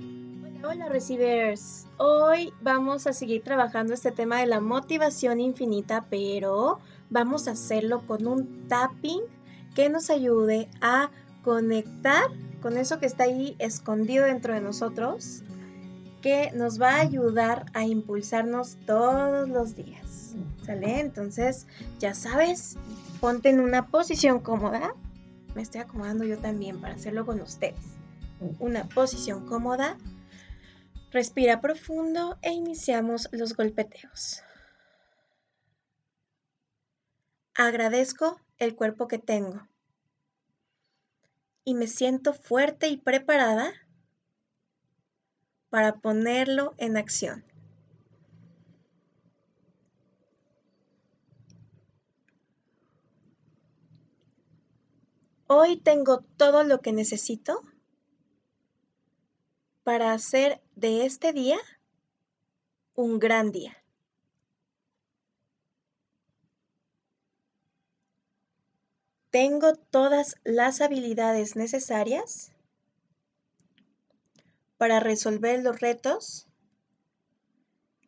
Hola, hola receivers. Hoy vamos a seguir trabajando este tema de la motivación infinita, pero vamos a hacerlo con un tapping que nos ayude a conectar con eso que está ahí escondido dentro de nosotros, que nos va a ayudar a impulsarnos todos los días. ¿Sale? Entonces, ya sabes, ponte en una posición cómoda. Me estoy acomodando yo también para hacerlo con ustedes. Una posición cómoda. Respira profundo e iniciamos los golpeteos. Agradezco el cuerpo que tengo y me siento fuerte y preparada para ponerlo en acción. Hoy tengo todo lo que necesito para hacer de este día un gran día. Tengo todas las habilidades necesarias para resolver los retos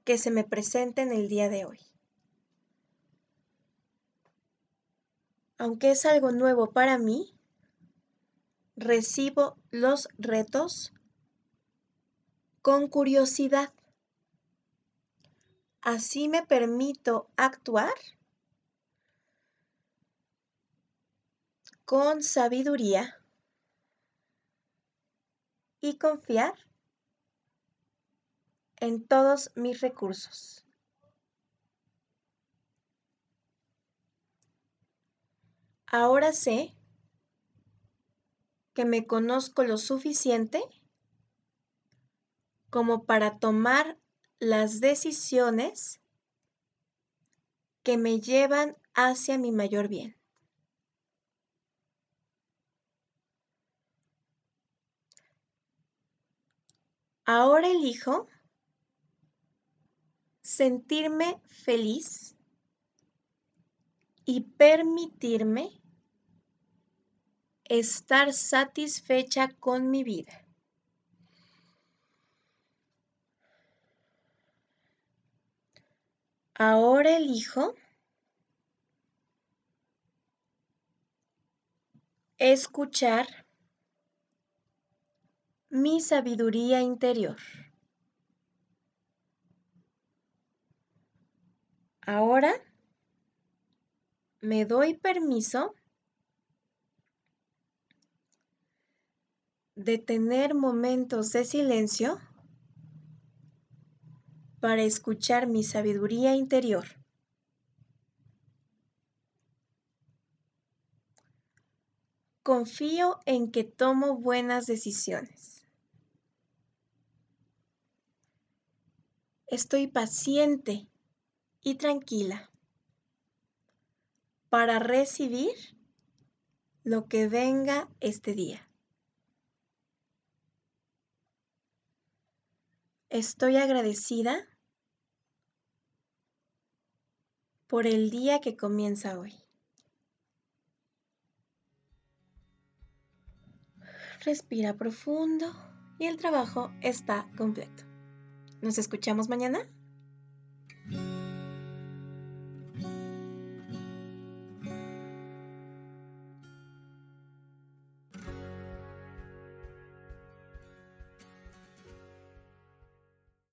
que se me presenten el día de hoy. Aunque es algo nuevo para mí, recibo los retos con curiosidad. Así me permito actuar con sabiduría y confiar en todos mis recursos. Ahora sé que me conozco lo suficiente como para tomar las decisiones que me llevan hacia mi mayor bien. Ahora elijo sentirme feliz y permitirme estar satisfecha con mi vida. Ahora elijo escuchar mi sabiduría interior. Ahora me doy permiso de tener momentos de silencio para escuchar mi sabiduría interior. Confío en que tomo buenas decisiones. Estoy paciente y tranquila para recibir lo que venga este día. Estoy agradecida por el día que comienza hoy. Respira profundo y el trabajo está completo. ¿Nos escuchamos mañana?